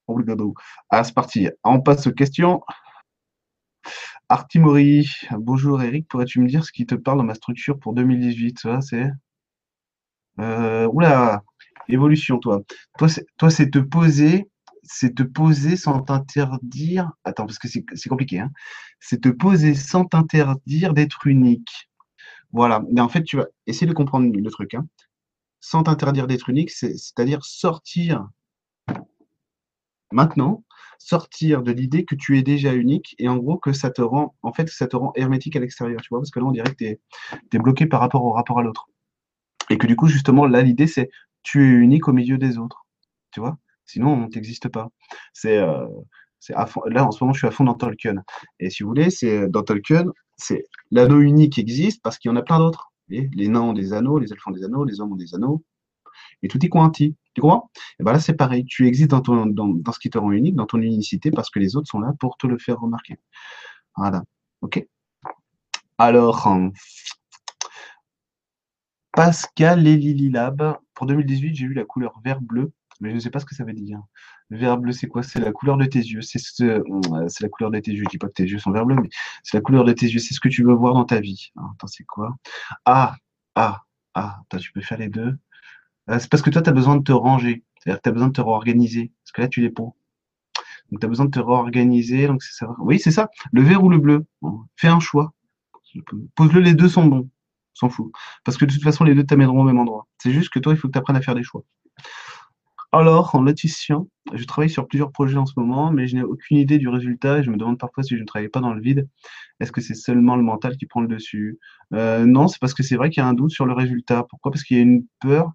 Obrigado. Ah, c'est parti. On passe aux questions. Artimori, bonjour Eric, pourrais-tu me dire ce qui te parle dans ma structure pour 2018 Ça, c'est. Euh, oula, évolution, toi. Toi, c'est, c'est te poser, c'est te poser sans t'interdire. Attends, parce que c'est, compliqué. Hein. C'est te poser sans t'interdire d'être unique. Voilà. Mais en fait, tu vas essayer de comprendre le truc. Hein. Sans t'interdire d'être unique, c'est-à-dire sortir maintenant sortir de l'idée que tu es déjà unique et en gros que ça te rend, en fait, ça te rend hermétique à l'extérieur, tu vois, parce que là, on dirait que tu es, bloqué par rapport au rapport à l'autre. Et que du coup, justement, là, l'idée, c'est tu es unique au milieu des autres, tu vois, sinon, on n'existe pas. C'est, euh, là, en ce moment, je suis à fond dans Tolkien. Et si vous voulez, c'est dans Tolkien, c'est l'anneau unique existe parce qu'il y en a plein d'autres. Les nains ont des anneaux, les elfes ont des anneaux, les hommes ont des anneaux, et tout est quanti. Tu comprends Et ben là, c'est pareil. Tu existes dans, ton, dans, ce qui te rend unique, dans ton unicité, parce que les autres sont là pour te le faire remarquer. Voilà. OK? Alors, euh, Pascal et Lily Lab. Pour 2018, j'ai eu la couleur vert-bleu, mais je ne sais pas ce que ça veut dire. vert-bleu, c'est quoi? C'est la couleur de tes yeux. C'est ce, c'est la couleur de tes yeux. Je dis pas que tes yeux sont vert-bleu, mais c'est la couleur de tes yeux. C'est ce que tu veux voir dans ta vie. attends, c'est quoi? Ah, ah, ah. Attends, tu peux faire les deux. Euh, c'est parce que toi, tu as besoin de te ranger. C'est-à-dire que tu as besoin de te réorganiser. Parce que là, tu l'es pas. Donc, tu as besoin de te réorganiser. Donc, c'est ça. Oui, c'est ça. Le vert ou le bleu. fais un choix. Pose-le, les deux sont bons. S'en fout. Parce que de toute façon, les deux t'amèneront au même endroit. C'est juste que toi, il faut que tu apprennes à faire des choix. Alors, en lotissien, je travaille sur plusieurs projets en ce moment, mais je n'ai aucune idée du résultat et je me demande parfois si je ne travaille pas dans le vide. Est-ce que c'est seulement le mental qui prend le dessus? Euh, Non, c'est parce que c'est vrai qu'il y a un doute sur le résultat. Pourquoi? Parce qu'il y a une peur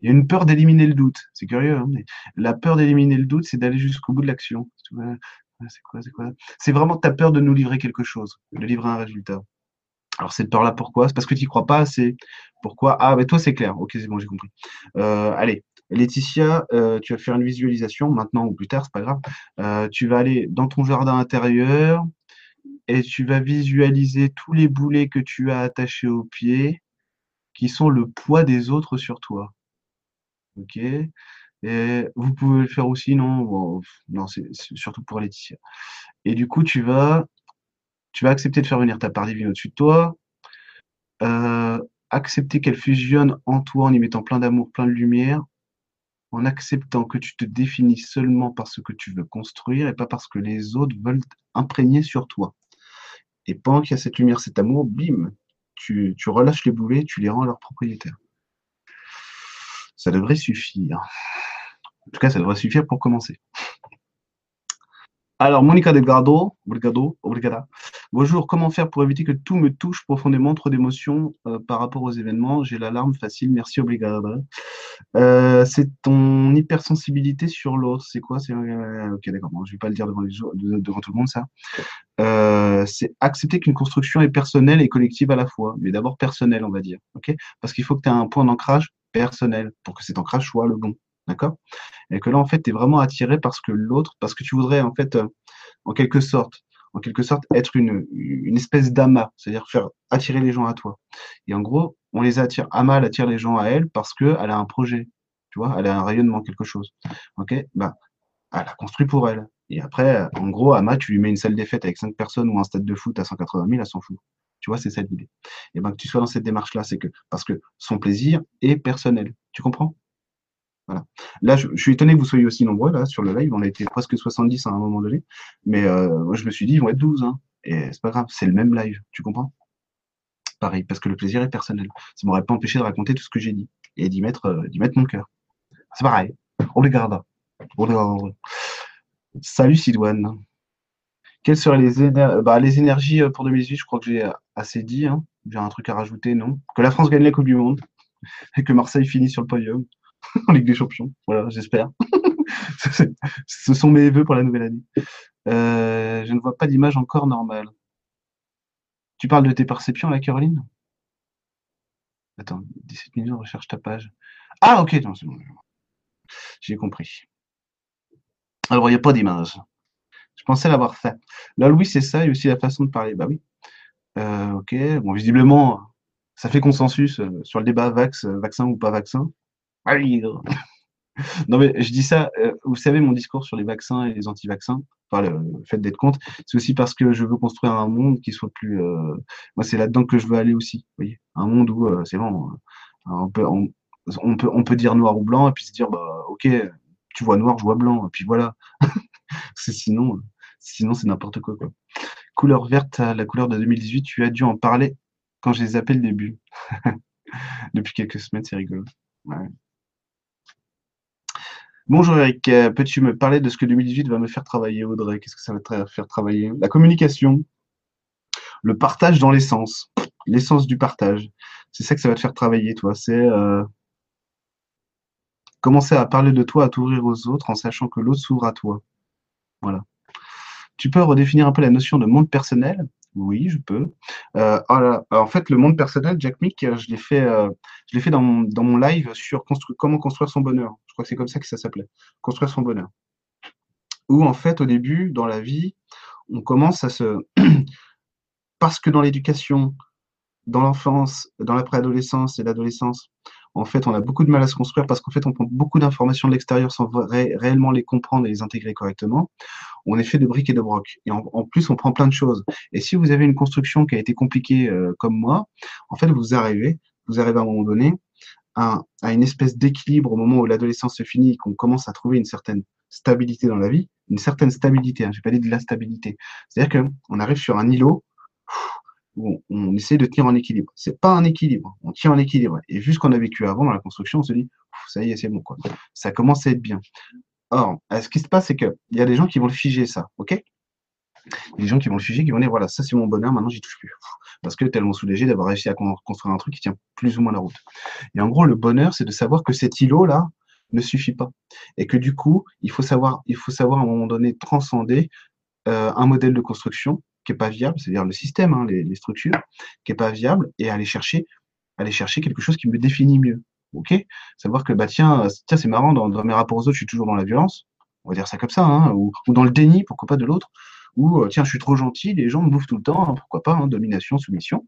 il y a une peur d'éliminer le doute. C'est curieux, hein, mais la peur d'éliminer le doute, c'est d'aller jusqu'au bout de l'action. C'est quoi, c'est quoi C'est vraiment ta peur de nous livrer quelque chose, de livrer un résultat. Alors cette peur-là, pourquoi? C'est parce que tu n'y crois pas assez. Pourquoi? Ah, ben toi, c'est clair. Ok, c'est bon, j'ai compris. Euh, allez, Laetitia, euh, tu vas faire une visualisation maintenant ou plus tard, c'est pas grave. Euh, tu vas aller dans ton jardin intérieur et tu vas visualiser tous les boulets que tu as attachés aux pieds qui sont le poids des autres sur toi. Ok. Et vous pouvez le faire aussi, non? non, c'est surtout pour Laetitia. Et du coup, tu vas, tu vas accepter de faire venir ta part divine au-dessus de toi, euh, accepter qu'elle fusionne en toi en y mettant plein d'amour, plein de lumière, en acceptant que tu te définis seulement par ce que tu veux construire et pas parce que les autres veulent imprégner sur toi. Et pendant qu'il y a cette lumière, cet amour, bim, tu, tu relâches les boulets, tu les rends à leur propriétaire. Ça devrait suffire. En tout cas, ça devrait suffire pour commencer. Alors, Monica Delgado, obrigado, obrigada. Bonjour, comment faire pour éviter que tout me touche profondément, trop d'émotions euh, par rapport aux événements? J'ai l'alarme facile, merci, obrigada. Euh, c'est ton hypersensibilité sur l'autre, c'est quoi? Euh, Ok, d'accord, je ne vais pas le dire devant, devant tout le monde, ça. c'est accepter qu'une construction est personnelle et collective à la fois, mais d'abord personnelle, on va dire. ok? Parce qu'il faut que tu aies un point d'ancrage personnel pour que cet ancrage soit le bon. D'accord? Et que là, en fait, tu es vraiment attiré parce que l'autre, parce que tu voudrais, en fait, euh, en quelque sorte, en quelque sorte, être une, une espèce d'amas, c'est-à-dire faire attirer les gens à toi. Et en gros, on les attire, Ama, elle attire les gens à elle parce qu'elle a un projet, tu vois, elle a un rayonnement, quelque chose. Ok? Bah, Elle a construit pour elle. Et après, en gros, Ama, tu lui mets une salle des fêtes avec cinq personnes ou un stade de foot à 180 000, elle s'en fout. Tu vois, c'est ça l'idée. Et ben que tu sois dans cette démarche-là, c'est que parce que son plaisir est personnel. Tu comprends? Voilà. Là, je, suis étonné que vous soyez aussi nombreux là sur le live. On a été presque 70 à un moment donné. Mais euh, moi, je me suis dit, ils vont être 12. Hein. Et c'est pas grave, c'est le même live. Tu comprends? Pareil, parce que le plaisir est personnel. Ça m'aurait pas empêché de raconter tout ce que j'ai dit et d'y mettre, euh, mettre mon cœur. C'est pareil. On les garde. On les garde. Salut Sidouane. Quelles seraient les, bah, énergies euh, pour 2018 Je crois que j'ai assez dit. Hein. J'ai un truc à rajouter, non? Que la France gagne la Coupe du Monde et que Marseille finisse sur le podium en Ligue des Champions. Voilà, j'espère. Ce sont mes vœux pour la nouvelle année. Euh, je ne vois pas d'image encore normale. Tu parles de tes perceptions, la Caroline? Attends, 17 minutes, recherche ta page. Ah, ok, J'ai compris. Alors, il n'y a pas d'image. Je pensais l'avoir fait. Là, oui, c'est ça, et aussi la façon de parler. Bah oui. Euh, ok, bon, visiblement, ça fait consensus euh, sur le débat vax, vaccin ou pas vaccin. Non, mais je dis ça, euh, vous savez, mon discours sur les vaccins et les anti-vaccins, enfin, le, fait d'être contre, c'est aussi parce que je veux construire un monde qui soit plus. Euh, moi, c'est là-dedans que je veux aller aussi. Vous voyez un monde où euh, c'est bon, on peut, on, peut, on peut dire noir ou blanc et puis se dire, bah, ok, tu vois noir, je vois blanc, et puis voilà. sinon, sinon c'est n'importe quoi. Couleur verte, la couleur de 2018, tu as dû en parler quand les appelle le début. Depuis quelques semaines, c'est rigolo. Bonjour Eric, euh, peux-tu me parler de ce que 2018 va me faire travailler, Audrey? Qu'est-ce que ça va te faire travailler? La communication, le partage dans l'essence, l'essence du partage. C'est ça que ça va te faire travailler, toi. C'est euh, commencer à parler de toi, à t'ouvrir aux autres en sachant que l'autre s'ouvre à toi. Voilà. Tu peux redéfinir un peu la notion de monde personnel? Oui, je peux. Euh, en fait, le monde personnel, Jack Mick, euh, je l'ai fait, euh, dans mon, dans mon live sur comment construire son bonheur. Je crois que c'est comme ça que ça s'appelait. Construire son bonheur. Où en fait, au début, dans la vie, on commence à se, parce que dans l'éducation, dans l'enfance, dans la préadolescence et l'adolescence, en fait, on a beaucoup de mal à se construire parce qu'en fait, on prend beaucoup d'informations de l'extérieur sans réellement les comprendre et les intégrer correctement. On est fait de briques et de brocs. Et en, plus, on prend plein de choses. Et si vous avez une construction qui a été compliquée euh, comme moi, en fait, vous arrivez, vous arrivez à un moment donné à, une espèce d'équilibre au moment où l'adolescence se finit, qu'on commence à trouver une certaine stabilité dans la vie, une certaine stabilité. Hein, J'ai pas dit de la stabilité. C'est-à-dire qu'on arrive sur un îlot on, essaie de tenir en équilibre. C'est pas un équilibre, on tient en équilibre. Et vu ce qu'on a vécu avant dans la construction, on se dit, ça y est, c'est bon, quoi. Ça commence à être bien. Or, euh, ce qui se passe, c'est qu'il y a des gens qui vont le figer, ça, ok? Des gens qui vont le figer, qui vont dire, voilà, ça c'est mon bonheur, maintenant j'y touche plus. Parce que tellement soulagé d'avoir réussi à construire un truc qui tient plus ou moins la route. Et en gros, le bonheur, c'est de savoir que cet îlot-là ne suffit pas. Et que du coup, il faut savoir, il faut savoir à un moment donné transcender euh, un modèle de construction qui est pas viable, c'est-à-dire le système, hein, les, structures, qui est pas viable, et aller chercher, aller chercher quelque chose qui me définit mieux. Ok? Savoir que bah tiens, tiens c'est marrant, dans, mes rapports aux autres, je suis toujours dans la violence, on va dire ça comme ça, hein, ou, dans le déni, pourquoi pas de l'autre, ou euh, tiens, je suis trop gentil, les gens me bouffent tout le temps, hein, pourquoi pas, domination, soumission.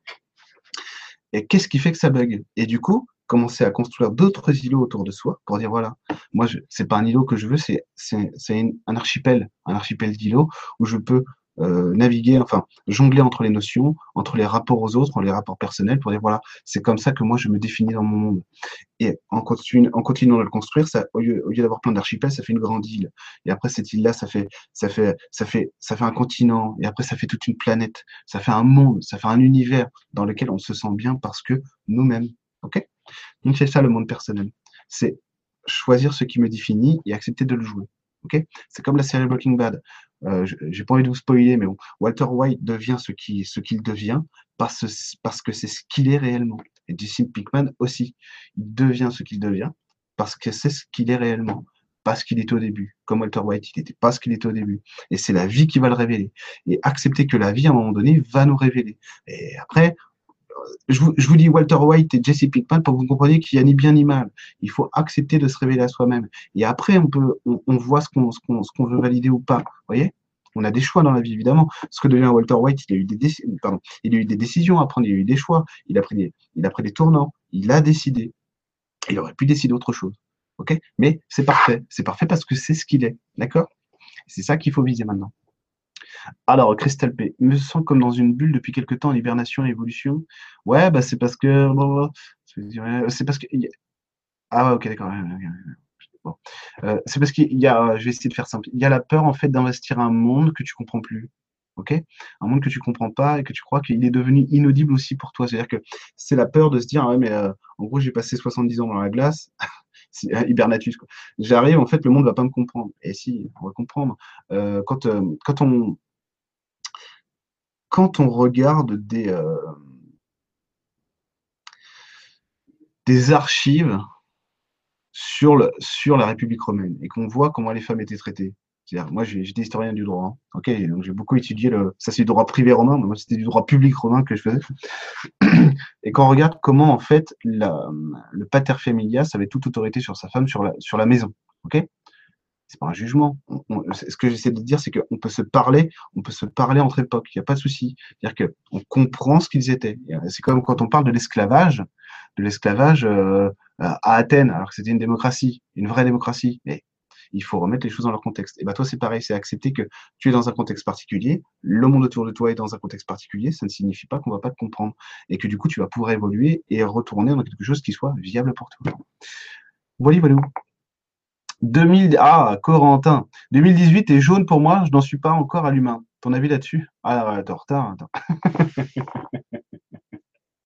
Et qu'est-ce qui fait que ça bug? Et du coup, commencer à construire d'autres îlots autour de soi pour dire voilà, moi, c'est pas un îlot que je veux, c'est un archipel, un archipel d'îlots où je peux euh, naviguer, enfin jongler entre les notions, entre les rapports aux autres, les rapports personnels, pour dire voilà, c'est comme ça que moi je me définis dans mon monde. Et en, continu, en continuant de le construire, au lieu, d'avoir plein d'archipels, ça fait une grande île. Et après cette île-là, ça fait, ça fait, ça fait, ça fait un continent. Et après, ça fait toute une planète. Ça fait un monde, ça fait un univers dans lequel on se sent bien parce que nous-mêmes. Ok? Donc c'est ça le monde personnel. C'est choisir ce qui me définit et accepter de le jouer. Ok? C'est comme la série Breaking Bad. Euh, j'ai pas envie de vous spoiler, mais Walter White devient ce qu'il devient parce, parce que c'est ce qu'il est réellement. Et Jesse Pinkman aussi, il devient ce qu'il devient parce que c'est ce qu'il est réellement, parce qu'il est au début. Comme Walter White, il n'était pas ce qu'il était au début. Et c'est la vie qui va le révéler. Et accepter que la vie, à un moment donné, va nous révéler. Et après, je vous, dis Walter White et Jesse Pinkman pour que vous compreniez qu'il n'y a ni bien ni mal. Il faut accepter de se révéler à soi-même. Et après, on peut, on, voit ce qu'on, veut valider ou pas. Vous voyez? On a des choix dans la vie, évidemment. Ce que devient Walter White, il a eu des, décisions à prendre, il a eu des choix, il a pris des, il a pris des tournants, il a décidé. Il aurait pu décider autre chose. Ok? Mais c'est parfait. C'est parfait parce que c'est ce qu'il est. D'accord? C'est ça qu'il faut viser maintenant. Alors, Crystal P, me sens comme dans une bulle depuis quelque temps hibernation évolution. Ouais, bah c'est parce que. C'est parce que. Ah ouais, ok, d'accord. Bon. Euh, c'est parce qu'il y a, je vais essayer de faire simple, il y a la peur en fait d'investir un monde que tu comprends plus. Ok? Un monde que tu comprends pas et que tu crois qu'il est devenu inaudible aussi pour toi. C'est-à-dire que c'est la peur de se dire, ah ouais, mais euh, en gros, j'ai passé 70 ans dans la glace. hibernatus. J'arrive, en fait, le monde va pas me comprendre. Et si, on va comprendre. Euh, quand, quand, on, quand on regarde des, des archives sur, le, sur la République romaine et qu'on voit comment les femmes étaient traitées. Moi, j'étais historien du droit. Hein. Ok, donc j'ai beaucoup étudié le. Ça, c'est du droit privé romain, mais moi, c'était du droit public romain que je faisais. Et quand on regarde comment, en fait, le pater familias avait toute autorité sur sa femme, sur la, sur la maison. Ok? C'est pas un jugement. ce que j'essaie de dire, c'est qu'on peut se parler, on peut se parler entre époques, il n'y a pas de souci. C'est-à-dire qu'on comprend ce qu'ils étaient. C'est comme quand on parle de l'esclavage, de l'esclavage euh, à Athènes, alors que c'était une démocratie, une vraie démocratie. Mais il faut remettre les choses dans leur contexte. Et ben toi, c'est pareil, c'est accepter que tu es dans un contexte particulier, le monde autour de toi est dans un contexte particulier, ça ne signifie pas qu'on va pas te comprendre. Et que du coup, tu vas pouvoir évoluer et retourner dans quelque chose qui soit viable pour toi. Voilà, voilà. 2000, ah, Corentin. 2018 est jaune pour moi, je n'en suis pas encore à l'humain. Ton avis là-dessus? Ah, attends, retard. Attends.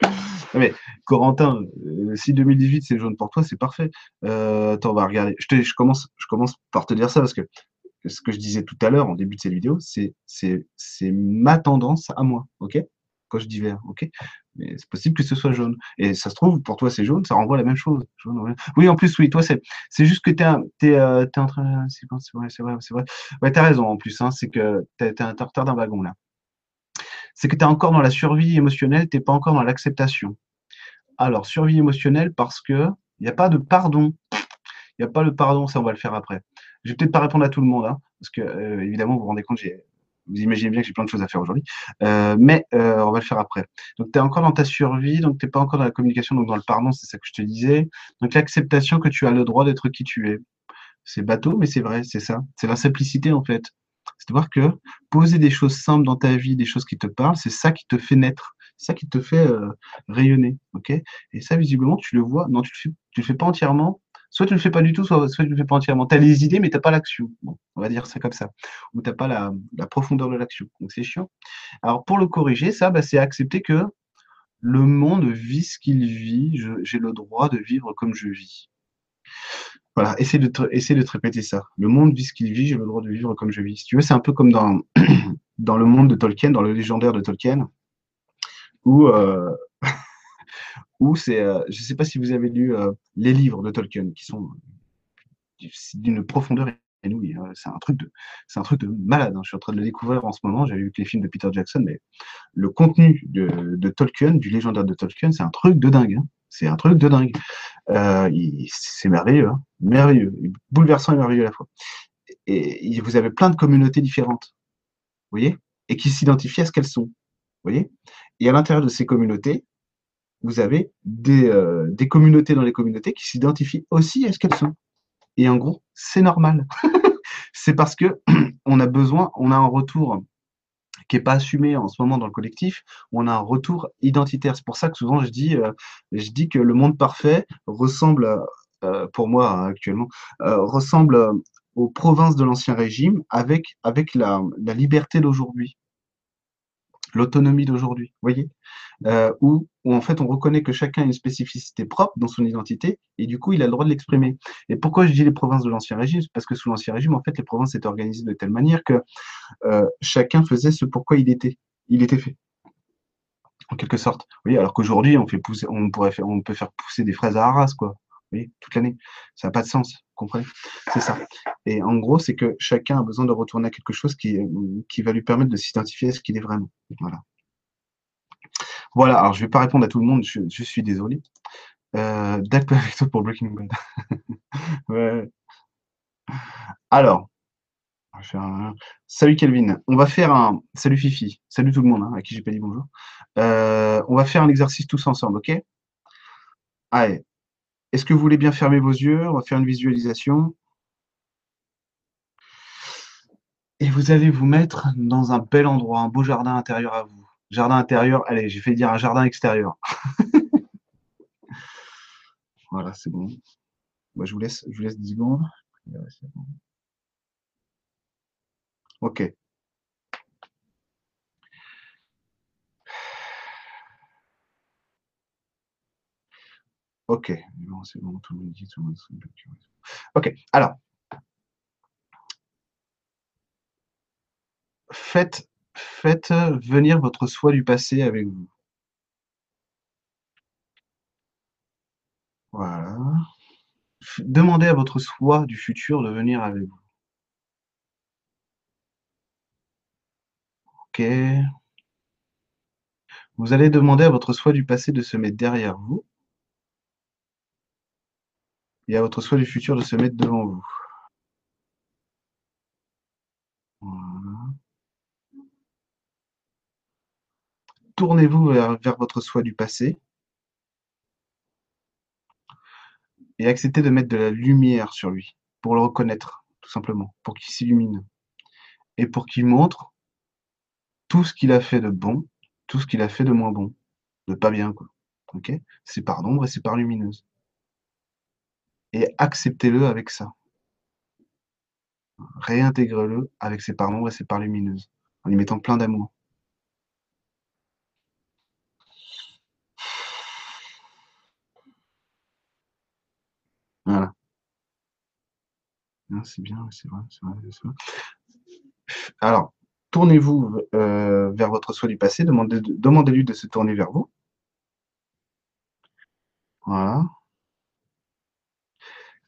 Mais Corentin, euh, si 2018 c'est jaune pour toi, c'est parfait. Euh, attends, on va regarder. Je, je, commence, je commence par te dire ça parce que ce que je disais tout à l'heure en début de cette vidéo, c'est ma tendance à moi. ok? Quand je dis vert, ok? Mais c'est possible que ce soit jaune. Et ça se trouve, pour toi, c'est jaune, ça renvoie la même chose. Oui, en plus, oui, toi, c'est, c'est juste que tu es, es, euh, en train. C'est vrai, c'est vrai, c'est vrai. Ouais, tu as raison, en plus, hein, c'est que tu es, en retard d'un wagon, là. C'est que tu es encore dans la survie émotionnelle, tu pas encore dans l'acceptation. Alors, survie émotionnelle, parce que il n'y a pas de pardon. Il n'y a pas le pardon, ça, on va le faire après. Je vais peut-être pas répondre à tout le monde, hein, parce que, euh, évidemment, vous vous rendez compte, j'ai vous imaginez bien que j'ai plein de choses à faire aujourd'hui. Euh, mais euh, on va le faire après. Donc, tu es encore dans ta survie, donc tu n'es pas encore dans la communication, donc dans le pardon, c'est ça que je te disais. Donc, l'acceptation que tu as le droit d'être qui tu es. C'est bateau, mais c'est vrai, c'est ça. C'est la simplicité, en fait. C'est de voir que poser des choses simples dans ta vie, des choses qui te parlent, c'est ça qui te fait naître. C'est ça qui te fait euh, rayonner. ok? Et ça, visiblement, tu le vois. Non, tu le tu le fais pas entièrement, soit tu le fais pas du tout, soit, tu ne le fais pas entièrement. Tu as les idées, mais tu n'as pas l'action. on va dire ça comme ça. Ou tu n'as pas la, profondeur de l'action. Donc c'est chiant. Alors pour le corriger, ça, bah, c'est accepter que le monde vit ce qu'il vit. J'ai le droit de vivre comme je vis. Voilà, essaie de, te, de te répéter ça. Le monde vit ce qu'il vit, j'ai le droit de vivre comme je vis. Si tu veux, c'est un peu comme dans, dans le monde de Tolkien, dans le légendaire de Tolkien, où euh, ou c'est, euh, je ne sais pas si vous avez lu euh, les livres de Tolkien, qui sont d'une profondeur inouïe. Hein. C'est un truc de, c'est un truc de malade. Hein. Je suis en train de le découvrir en ce moment. J'avais vu que les films de Peter Jackson, mais le contenu de, Tolkien, du légendaire de Tolkien, c'est un truc de dingue. Hein. C'est un truc de dingue. Euh, c'est merveilleux, merveilleux, bouleversant et merveilleux à la fois. Et, vous avez plein de communautés différentes, vous voyez, et qui s'identifient à ce qu'elles sont, vous voyez? Et à l'intérieur de ces communautés, vous avez euh, des, communautés dans les communautés qui s'identifient aussi à ce qu'elles sont. Et en gros, c'est normal. c'est parce que on a besoin, on a un retour qui n'est pas assumé en ce moment dans le collectif, on a un retour identitaire. C'est pour ça que souvent je dis, euh, je dis que le monde parfait ressemble, euh, pour moi hein, actuellement, ressemble aux provinces de l'Ancien Régime avec, avec la liberté d'aujourd'hui l'autonomie d'aujourd'hui, voyez euh, où, en fait on reconnaît que chacun a une spécificité propre dans son identité et du coup il a le droit de l'exprimer. Et pourquoi je dis les provinces de l'Ancien Régime? Parce que sous l'Ancien Régime, en fait, les provinces étaient organisées de telle manière que euh, chacun faisait ce pourquoi il était, il était fait. En quelque sorte. Oui, alors qu'aujourd'hui, on fait pousser, on pourrait faire, on peut faire pousser des fraises à Arras, quoi toute l'année. Ça n'a pas de sens, comprenez? C'est ça. Et en gros, c'est que chacun a besoin de retourner à quelque chose qui, qui va lui permettre de s'identifier à ce qu'il est vraiment. Voilà. Voilà, alors je ne vais pas répondre à tout le monde, je, suis désolé. Euh, D'accord pour Breaking Bad. Alors, salut Kelvin. On va faire un. Salut Fifi. Salut tout le monde, hein, à qui j'ai pas dit bonjour. Euh, on va faire un exercice tous ensemble, ok? Allez, est-ce que vous voulez bien fermer vos yeux? On va faire une visualisation. Et vous allez vous mettre dans un bel endroit, un beau jardin intérieur à vous. Jardin intérieur, allez, j'ai fait dire un jardin extérieur. voilà, c'est bon. Moi, je vous laisse, je vous laisse 10 secondes. Ok. Ok, c'est bon, tout le monde dit, tout le monde Ok, alors. Faites, faites venir votre soi du passé avec vous. Voilà. Demandez à votre soi du futur de venir avec vous. Ok. Vous allez demander à votre soi du passé de se mettre derrière vous et à votre soi du futur de se mettre devant vous. Tournez-vous vers, votre soi du passé et acceptez de mettre de la lumière sur lui pour le reconnaître, tout simplement, pour qu'il s'illumine et pour qu'il montre tout ce qu'il a fait de bon, tout ce qu'il a fait de moins bon, de pas bien, C'est par d'ombre et c'est par lumineuse et acceptez-le avec ça. Réintégrez-le avec ses parts nombres et ses parts lumineuses, en y mettant plein d'amour. Voilà. C'est bien, c'est vrai, c'est vrai, vrai, Alors, tournez-vous euh, vers votre soi du passé, demandez-lui de se tourner vers vous. Voilà.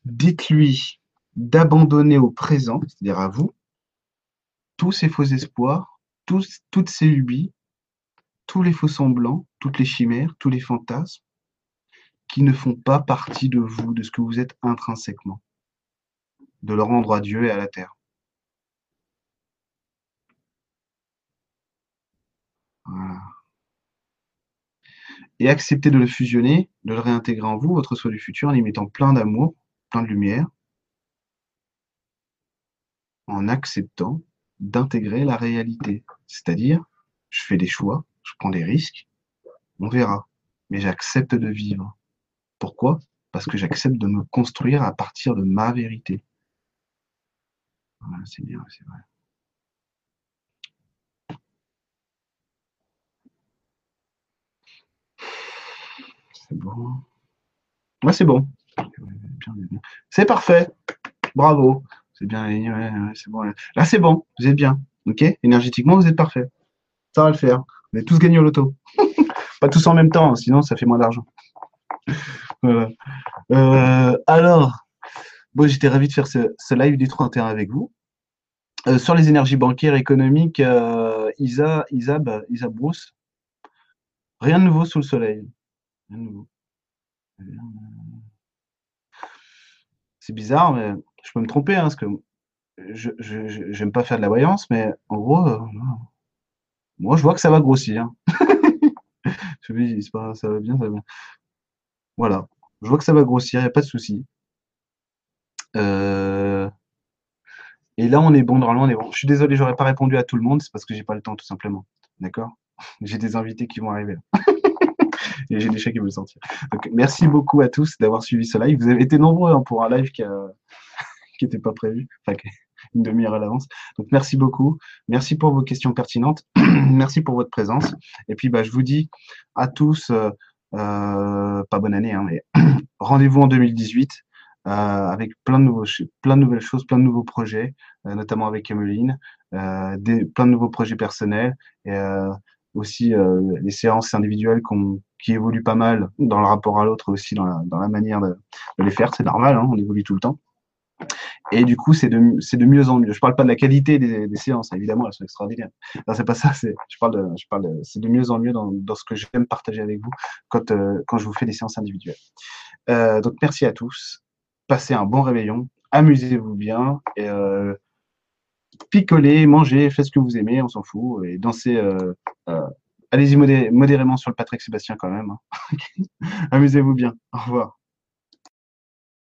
Dites-lui d'abandonner au présent, c'est-à-dire à vous, tous ses faux espoirs, toutes ses lubies, tous les faux semblants, toutes les chimères, tous les fantasmes qui ne font pas partie de vous, de ce que vous êtes intrinsèquement, de le rendre à Dieu et à la terre. Et acceptez de le fusionner, de le réintégrer en vous, votre soi du futur, en y mettant plein d'amour, de lumière, en acceptant d'intégrer la réalité. C'est-à-dire, je fais des choix, je prends des risques, on verra. Mais j'accepte de vivre. Pourquoi? Parce que j'accepte de me construire à partir de ma vérité. C'est bien, c'est vrai. C'est bon. Moi, c'est bon. C'est parfait. Bravo. C'est bien. c'est bon. Là, c'est bon. Vous êtes bien. OK? Énergétiquement, vous êtes parfait. Ça va le faire. Vous avez tous gagné au loto. Pas tous en même temps, sinon ça fait moins d'argent. Euh, alors, bon, j'étais ravi de faire ce, live du 31 avec vous. Euh, sur les énergies bancaires économiques, euh, Isa, Isa, bah, Isa Bruce, rien de nouveau sous le soleil. C'est bizarre, mais je peux me tromper, hein, parce que je j'aime pas faire de la voyance, mais en gros, euh, moi je vois que ça va grossir. je me dis, ça va bien, ça va bien. Voilà, je vois que ça va grossir, il n'y a pas de souci. Euh, et là, on est bon, normalement, on est bon. Je suis désolé, j'aurais pas répondu à tout le monde, c'est parce que j'ai pas le temps, tout simplement. D'accord? J'ai des invités qui vont arriver. et j'ai des chats qui veulent sortir. Donc, merci beaucoup à tous d'avoir suivi ce live. Vous avez été nombreux hein, pour un live qui n'était pas prévu, enfin une demi-heure à l'avance. Donc merci beaucoup. Merci pour vos questions pertinentes. merci pour votre présence. Et puis bah, je vous dis à tous, euh, euh, pas bonne année, hein, mais rendez-vous en 2018. Euh, avec plein de, nouveaux, plein de nouvelles choses, plein de nouveaux projets, notamment avec Emeline, des, plein de nouveaux projets personnels. Et, aussi euh, les séances individuelles qui évoluent pas mal dans le rapport à l'autre aussi dans la, manière de, les faire. C'est normal, hein, on évolue tout le temps. Et du coup, c'est de, mieux en mieux. Je parle pas de la qualité des, séances, évidemment, elles sont extraordinaires. Non, c'est pas ça. C'est, je parle de, parle c'est de mieux en mieux dans, ce que j'aime partager avec vous quand, euh, quand je vous fais des séances individuelles. Euh, donc, merci à tous. Passez un bon réveillon. Amusez-vous bien. Picolez, mangez, faites ce que vous aimez, on s'en fout, et dansez. Euh, euh, allez-y modérément sur le Patrick Sébastien quand même. Hein. Amusez-vous bien. Au revoir.